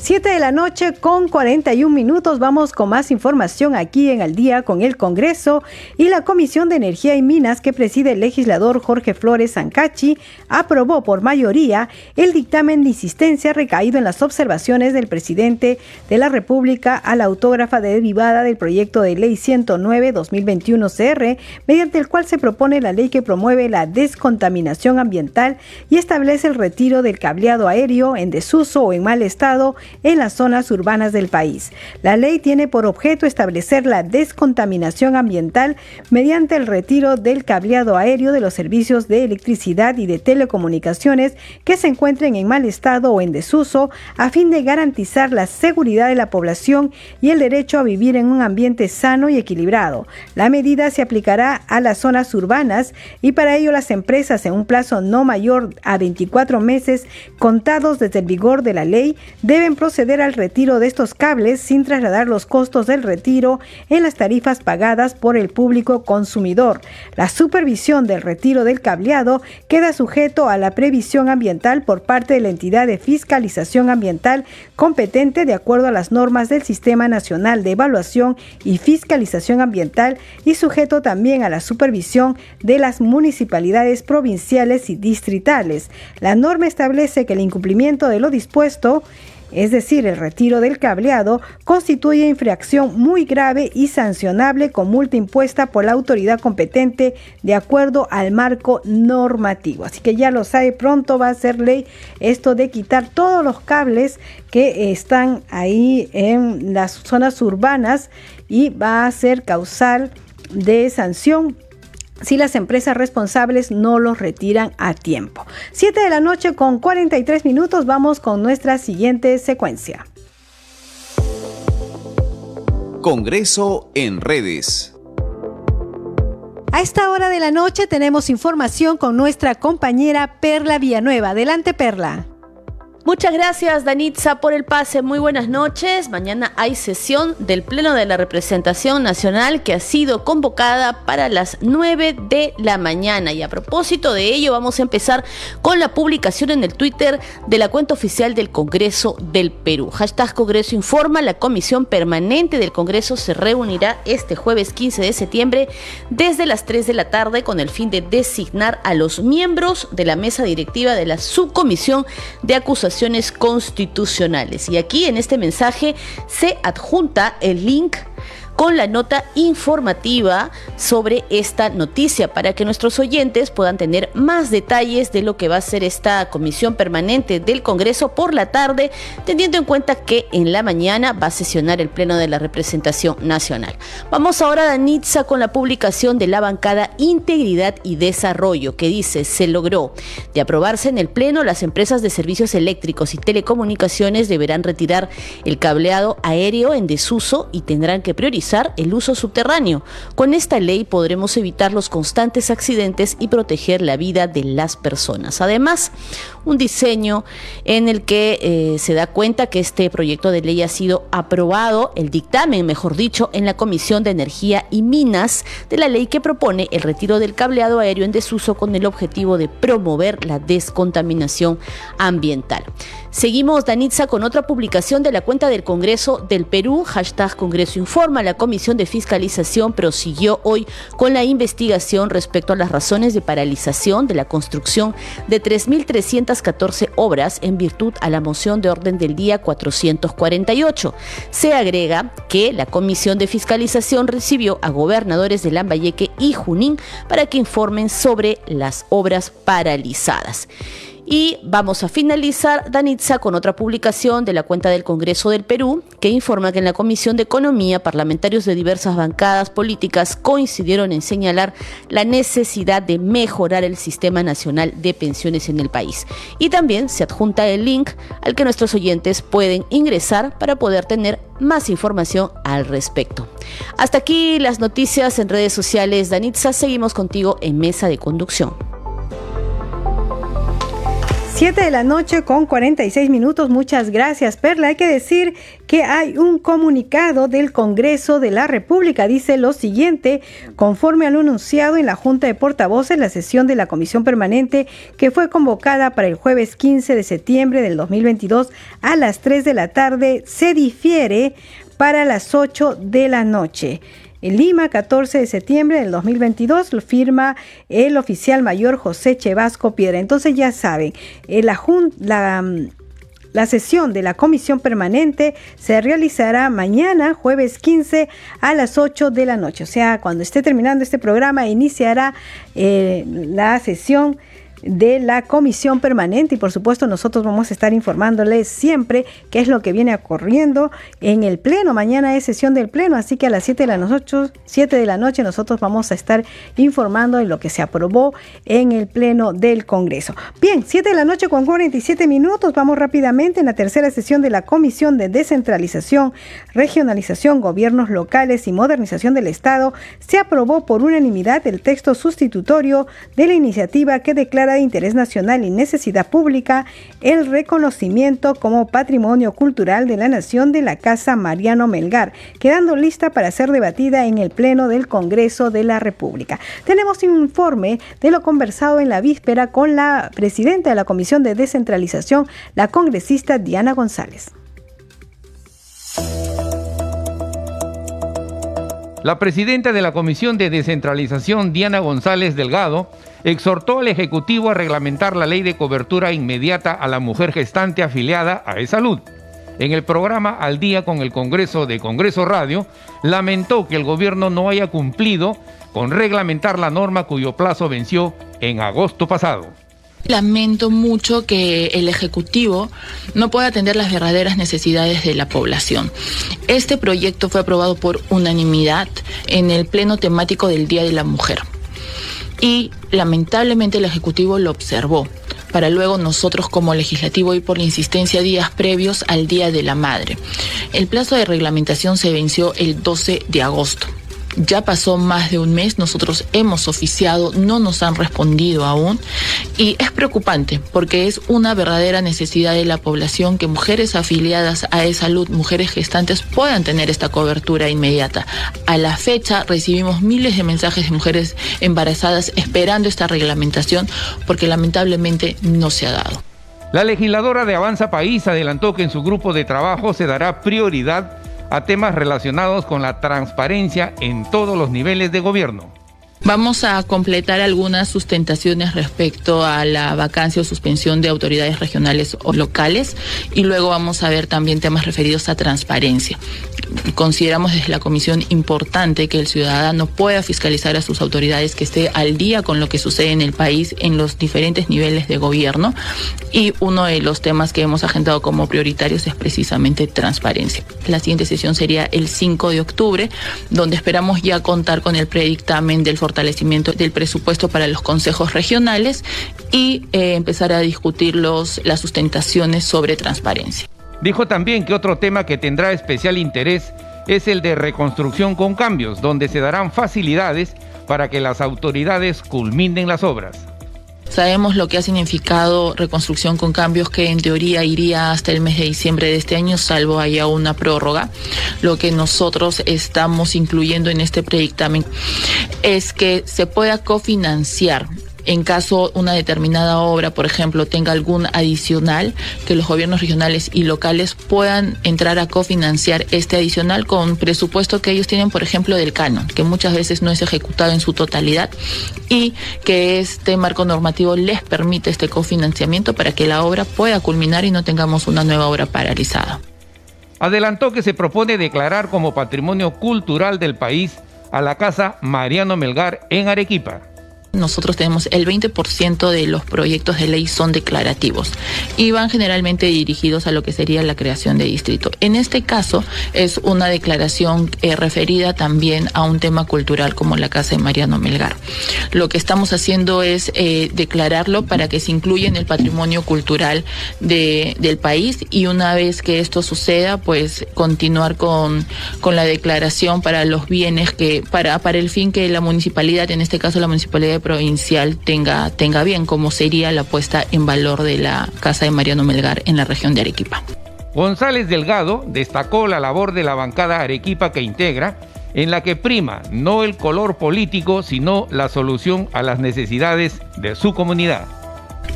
7 de la noche con 41 minutos. Vamos con más información aquí en Al día con el Congreso y la Comisión de Energía y Minas que preside el legislador Jorge Flores Sancachi aprobó por mayoría el dictamen de insistencia recaído en las observaciones del presidente de la República a la autógrafa derivada del proyecto de ley 109-2021 CR, mediante el cual se propone la ley que promueve la descontaminación ambiental y establece el retiro del cableado aéreo en desuso o en mal estado en las zonas urbanas del país. La ley tiene por objeto establecer la descontaminación ambiental mediante el retiro del cableado aéreo de los servicios de electricidad y de telecomunicaciones que se encuentren en mal estado o en desuso a fin de garantizar la seguridad de la población y el derecho a vivir en un ambiente sano y equilibrado. La medida se aplicará a las zonas urbanas y para ello las empresas en un plazo no mayor a 24 meses contados desde el vigor de la ley deben proceder al retiro de estos cables sin trasladar los costos del retiro en las tarifas pagadas por el público consumidor. La supervisión del retiro del cableado queda sujeto a la previsión ambiental por parte de la entidad de fiscalización ambiental competente de acuerdo a las normas del Sistema Nacional de Evaluación y Fiscalización Ambiental y sujeto también a la supervisión de las municipalidades provinciales y distritales. La norma establece que el incumplimiento de lo dispuesto es decir, el retiro del cableado, constituye infracción muy grave y sancionable con multa impuesta por la autoridad competente de acuerdo al marco normativo. Así que ya lo sabe, pronto va a ser ley esto de quitar todos los cables que están ahí en las zonas urbanas y va a ser causal de sanción si las empresas responsables no los retiran a tiempo. 7 de la noche con 43 minutos vamos con nuestra siguiente secuencia. Congreso en redes. A esta hora de la noche tenemos información con nuestra compañera Perla Villanueva. Adelante Perla. Muchas gracias, Danitza, por el pase. Muy buenas noches. Mañana hay sesión del Pleno de la Representación Nacional que ha sido convocada para las 9 de la mañana. Y a propósito de ello, vamos a empezar con la publicación en el Twitter de la cuenta oficial del Congreso del Perú. Hashtag Congreso Informa. La Comisión Permanente del Congreso se reunirá este jueves 15 de septiembre desde las 3 de la tarde con el fin de designar a los miembros de la mesa directiva de la Subcomisión de Acusación constitucionales. Y aquí en este mensaje se adjunta el link con la nota informativa sobre esta noticia para que nuestros oyentes puedan tener más detalles de lo que va a ser esta comisión permanente del Congreso por la tarde, teniendo en cuenta que en la mañana va a sesionar el Pleno de la Representación Nacional. Vamos ahora a Danitza con la publicación de la bancada Integridad y Desarrollo, que dice se logró de aprobarse en el Pleno, las empresas de servicios eléctricos y telecomunicaciones deberán retirar el cableado aéreo en desuso y tendrán que priorizar el uso subterráneo. Con esta ley podremos evitar los constantes accidentes y proteger la vida de las personas. Además, un diseño en el que eh, se da cuenta que este proyecto de ley ha sido aprobado, el dictamen, mejor dicho, en la Comisión de Energía y Minas de la ley que propone el retiro del cableado aéreo en desuso con el objetivo de promover la descontaminación ambiental. Seguimos, Danitza, con otra publicación de la cuenta del Congreso del Perú, hashtag Congreso Informa. La Comisión de Fiscalización prosiguió hoy con la investigación respecto a las razones de paralización de la construcción de 3.314 obras en virtud a la moción de orden del día 448. Se agrega que la Comisión de Fiscalización recibió a gobernadores de Lambayeque y Junín para que informen sobre las obras paralizadas. Y vamos a finalizar, Danitza, con otra publicación de la cuenta del Congreso del Perú, que informa que en la Comisión de Economía, parlamentarios de diversas bancadas políticas coincidieron en señalar la necesidad de mejorar el sistema nacional de pensiones en el país. Y también se adjunta el link al que nuestros oyentes pueden ingresar para poder tener más información al respecto. Hasta aquí las noticias en redes sociales. Danitza, seguimos contigo en Mesa de Conducción. 7 de la noche con 46 minutos. Muchas gracias, Perla. Hay que decir que hay un comunicado del Congreso de la República. Dice lo siguiente, conforme a lo anunciado en la Junta de Portavoces, la sesión de la Comisión Permanente que fue convocada para el jueves 15 de septiembre del 2022 a las 3 de la tarde se difiere para las 8 de la noche. En Lima, 14 de septiembre del 2022, lo firma el oficial mayor José Chevasco Piedra. Entonces ya saben, eh, mm, la sesión de la comisión permanente se realizará mañana, jueves 15, a las 8 de la noche. O sea, cuando esté terminando este programa, iniciará eh, la sesión de la comisión permanente y por supuesto nosotros vamos a estar informándoles siempre qué es lo que viene ocurriendo en el pleno. Mañana es sesión del pleno, así que a las 7 de la noche, 7 de la noche nosotros vamos a estar informando de lo que se aprobó en el pleno del Congreso. Bien, 7 de la noche con 47 minutos, vamos rápidamente en la tercera sesión de la Comisión de Descentralización, Regionalización, Gobiernos Locales y Modernización del Estado, se aprobó por unanimidad el texto sustitutorio de la iniciativa que declara de interés nacional y necesidad pública el reconocimiento como patrimonio cultural de la Nación de la Casa Mariano Melgar, quedando lista para ser debatida en el Pleno del Congreso de la República. Tenemos un informe de lo conversado en la víspera con la presidenta de la Comisión de Descentralización, la congresista Diana González. La presidenta de la Comisión de Descentralización, Diana González Delgado, exhortó al Ejecutivo a reglamentar la ley de cobertura inmediata a la mujer gestante afiliada a E-Salud. En el programa Al día con el Congreso de Congreso Radio, lamentó que el gobierno no haya cumplido con reglamentar la norma cuyo plazo venció en agosto pasado. Lamento mucho que el Ejecutivo no pueda atender las verdaderas necesidades de la población. Este proyecto fue aprobado por unanimidad en el Pleno temático del Día de la Mujer y lamentablemente el Ejecutivo lo observó para luego nosotros como legislativo ir por la insistencia días previos al Día de la Madre. El plazo de reglamentación se venció el 12 de agosto. Ya pasó más de un mes, nosotros hemos oficiado, no nos han respondido aún y es preocupante porque es una verdadera necesidad de la población que mujeres afiliadas a E-Salud, mujeres gestantes, puedan tener esta cobertura inmediata. A la fecha recibimos miles de mensajes de mujeres embarazadas esperando esta reglamentación porque lamentablemente no se ha dado. La legisladora de Avanza País adelantó que en su grupo de trabajo se dará prioridad a temas relacionados con la transparencia en todos los niveles de gobierno. Vamos a completar algunas sustentaciones respecto a la vacancia o suspensión de autoridades regionales o locales y luego vamos a ver también temas referidos a transparencia. consideramos desde la comisión importante que el ciudadano pueda fiscalizar a sus autoridades, que esté al día con lo que sucede en el país en los diferentes niveles de gobierno. Y uno de los temas que hemos agendado como prioritarios es precisamente transparencia. La siguiente sesión sería el 5 de octubre, donde esperamos ya contar con el predictamen del fortalecimiento del presupuesto para los consejos regionales y eh, empezar a discutir los, las sustentaciones sobre transparencia. Dijo también que otro tema que tendrá especial interés es el de reconstrucción con cambios, donde se darán facilidades para que las autoridades culminen las obras. Sabemos lo que ha significado reconstrucción con cambios que en teoría iría hasta el mes de diciembre de este año, salvo haya una prórroga. Lo que nosotros estamos incluyendo en este predictamen es que se pueda cofinanciar en caso una determinada obra, por ejemplo, tenga algún adicional, que los gobiernos regionales y locales puedan entrar a cofinanciar este adicional con presupuesto que ellos tienen, por ejemplo, del canon, que muchas veces no es ejecutado en su totalidad y que este marco normativo les permite este cofinanciamiento para que la obra pueda culminar y no tengamos una nueva obra paralizada. Adelantó que se propone declarar como patrimonio cultural del país a la Casa Mariano Melgar en Arequipa nosotros tenemos el 20% de los proyectos de ley son declarativos y van generalmente dirigidos a lo que sería la creación de distrito. En este caso es una declaración eh, referida también a un tema cultural como la Casa de Mariano Melgar. Lo que estamos haciendo es eh, declararlo para que se incluya en el patrimonio cultural de, del país y una vez que esto suceda, pues continuar con, con la declaración para los bienes que, para, para el fin que la municipalidad, en este caso la municipalidad provincial tenga, tenga bien, como sería la puesta en valor de la Casa de Mariano Melgar en la región de Arequipa. González Delgado destacó la labor de la bancada Arequipa que integra, en la que prima no el color político, sino la solución a las necesidades de su comunidad.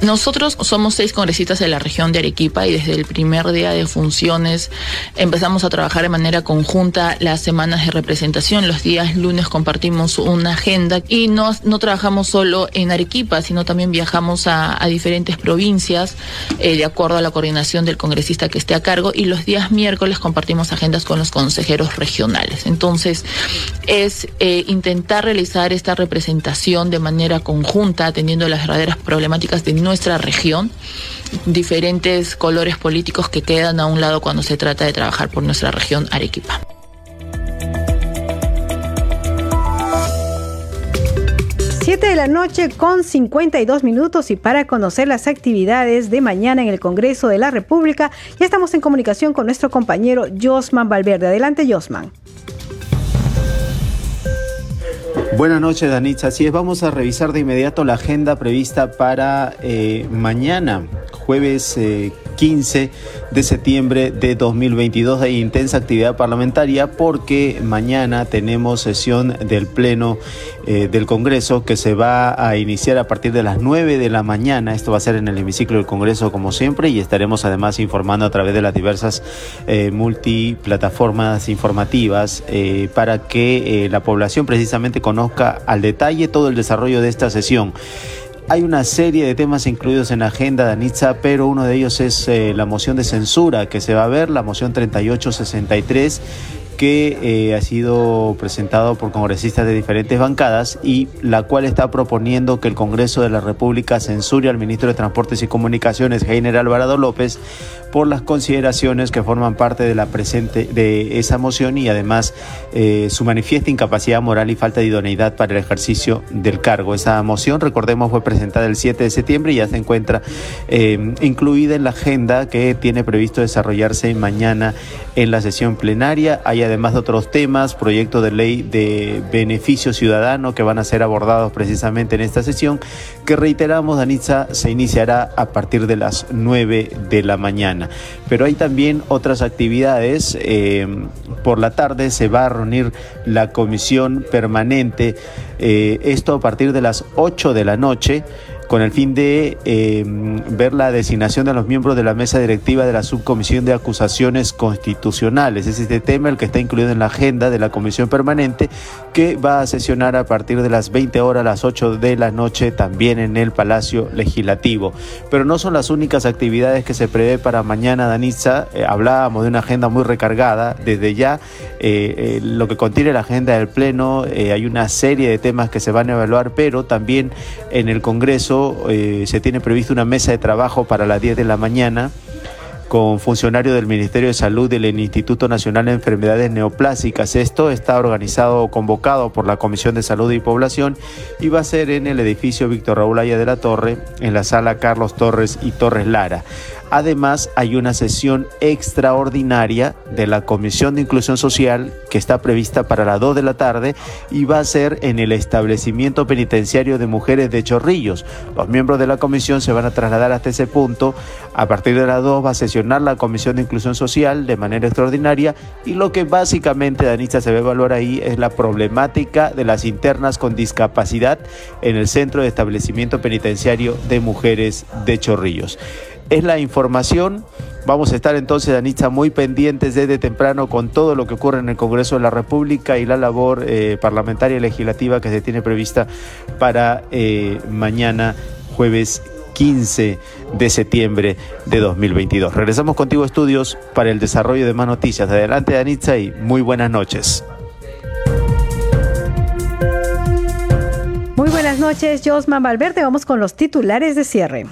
Nosotros somos seis congresistas de la región de Arequipa y desde el primer día de funciones empezamos a trabajar de manera conjunta las semanas de representación. Los días lunes compartimos una agenda y no, no trabajamos solo en Arequipa, sino también viajamos a, diferentes provincias eh, de acuerdo a la coordinación del congresista que esté a cargo y los días miércoles compartimos agendas con los consejeros regionales. Entonces es eh, intentar realizar esta representación de manera conjunta, atendiendo las verdaderas problemáticas de nuestra región, diferentes colores políticos que quedan a un lado cuando se trata de trabajar por nuestra región Arequipa. Siete de la noche con 52 minutos y para conocer las actividades de mañana en el Congreso de la República, ya estamos en comunicación con nuestro compañero Josman Valverde. Adelante, Josman. Buenas noches, Danitza. Así es, vamos a revisar de inmediato la agenda prevista para eh, mañana, jueves 15 eh, de septiembre de 2022. Hay intensa actividad parlamentaria porque mañana tenemos sesión del Pleno eh, del Congreso que se va a iniciar a partir de las 9 de la mañana. Esto va a ser en el hemiciclo del Congreso como siempre y estaremos además informando a través de las diversas eh, multiplataformas informativas eh, para que la población precisamente conozca al detalle todo el desarrollo de esta sesión. Hay una serie de temas incluidos en la agenda de Anitza, pero uno de ellos es la moción de censura que se va a ver, la moción 3863 que eh, ha sido presentado por congresistas de diferentes bancadas y la cual está proponiendo que el Congreso de la República censure al ministro de Transportes y Comunicaciones, Heiner Alvarado López, por las consideraciones que forman parte de la presente de esa moción y además eh, su manifiesta incapacidad moral y falta de idoneidad para el ejercicio del cargo. Esa moción, recordemos, fue presentada el 7 de septiembre y ya se encuentra eh, incluida en la agenda que tiene previsto desarrollarse mañana en la sesión plenaria. Además de otros temas, proyecto de ley de beneficio ciudadano que van a ser abordados precisamente en esta sesión, que reiteramos, Danitza, se iniciará a partir de las 9 de la mañana. Pero hay también otras actividades. Eh, por la tarde se va a reunir la comisión permanente, eh, esto a partir de las 8 de la noche con el fin de eh, ver la designación de los miembros de la mesa directiva de la subcomisión de acusaciones constitucionales. Es este tema el que está incluido en la agenda de la comisión permanente que va a sesionar a partir de las 20 horas las 8 de la noche también en el Palacio Legislativo. Pero no son las únicas actividades que se prevé para mañana, Danitza. Eh, hablábamos de una agenda muy recargada. Desde ya, eh, lo que contiene la agenda del Pleno, hay una serie de temas que se van a evaluar, pero también en el Congreso eh, se tiene previsto una mesa de trabajo para las 10 de la mañana con funcionarios del Ministerio de Salud del Instituto Nacional de Enfermedades Neoplásicas. Esto está organizado, convocado por la Comisión de Salud y Población y va a ser en el edificio Víctor Raúl Aya de la Torre, en la sala Carlos Torres y Torres Lara. Además, hay una sesión extraordinaria de la Comisión de Inclusión Social que está prevista para las 2 de la tarde y va a ser en el establecimiento penitenciario de mujeres de Chorrillos. Los miembros de la comisión se van a trasladar hasta ese punto. A partir de las 2 va a sesionar la Comisión de Inclusión Social de manera extraordinaria y lo que básicamente, Danita, se va a evaluar ahí es la problemática de las internas con discapacidad en el Centro de Establecimiento Penitenciario de Mujeres de Chorrillos es la información. Vamos a estar entonces, Anitza, muy pendientes desde temprano con todo lo que ocurre en el Congreso de la República y la labor eh, parlamentaria y legislativa que se tiene prevista para eh, mañana, jueves 15 de septiembre de 2022. Regresamos contigo, estudios, para el desarrollo de más noticias. Adelante, Anitza, y muy buenas noches. Muy buenas noches, Josman Valverde. Vamos con los titulares de cierre.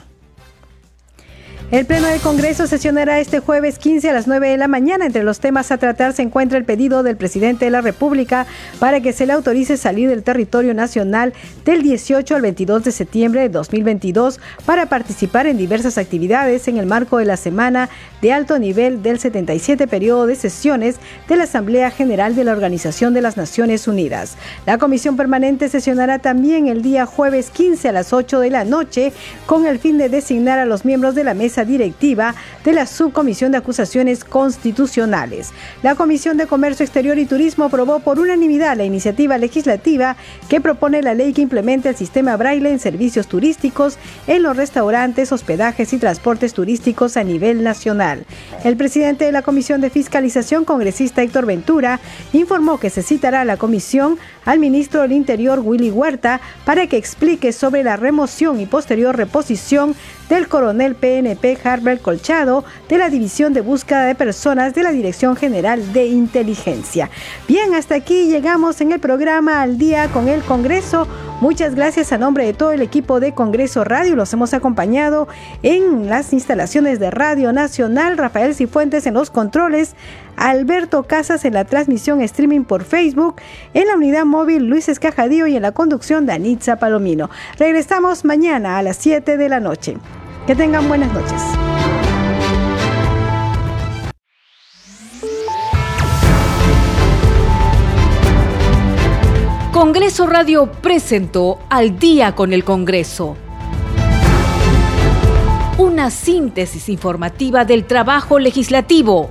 El Pleno del Congreso sesionará este jueves 15 a las 9 de la mañana. Entre los temas a tratar se encuentra el pedido del presidente de la República para que se le autorice salir del territorio nacional del 18 al 22 de septiembre de 2022 para participar en diversas actividades en el marco de la semana de alto nivel del 77 periodo de sesiones de la Asamblea General de la Organización de las Naciones Unidas. La comisión permanente sesionará también el día jueves 15 a las 8 de la noche con el fin de designar a los miembros de la mesa directiva de la Subcomisión de Acusaciones Constitucionales. La Comisión de Comercio Exterior y Turismo aprobó por unanimidad la iniciativa legislativa que propone la ley que implemente el sistema braille en servicios turísticos en los restaurantes, hospedajes y transportes turísticos a nivel nacional. El presidente de la Comisión de Fiscalización, congresista Héctor Ventura, informó que se citará a la comisión al ministro del Interior Willy Huerta para que explique sobre la remoción y posterior reposición del coronel PNP Harbert Colchado de la División de Búsqueda de Personas de la Dirección General de Inteligencia. Bien, hasta aquí llegamos en el programa Al Día con el Congreso. Muchas gracias a nombre de todo el equipo de Congreso Radio. Los hemos acompañado en las instalaciones de Radio Nacional, Rafael Cifuentes en los controles, Alberto Casas en la transmisión streaming por Facebook, en la unidad móvil Luis Escajadío y en la conducción de Anitza Palomino. Regresamos mañana a las 7 de la noche. Que tengan buenas noches. Congreso Radio presentó Al día con el Congreso. Una síntesis informativa del trabajo legislativo,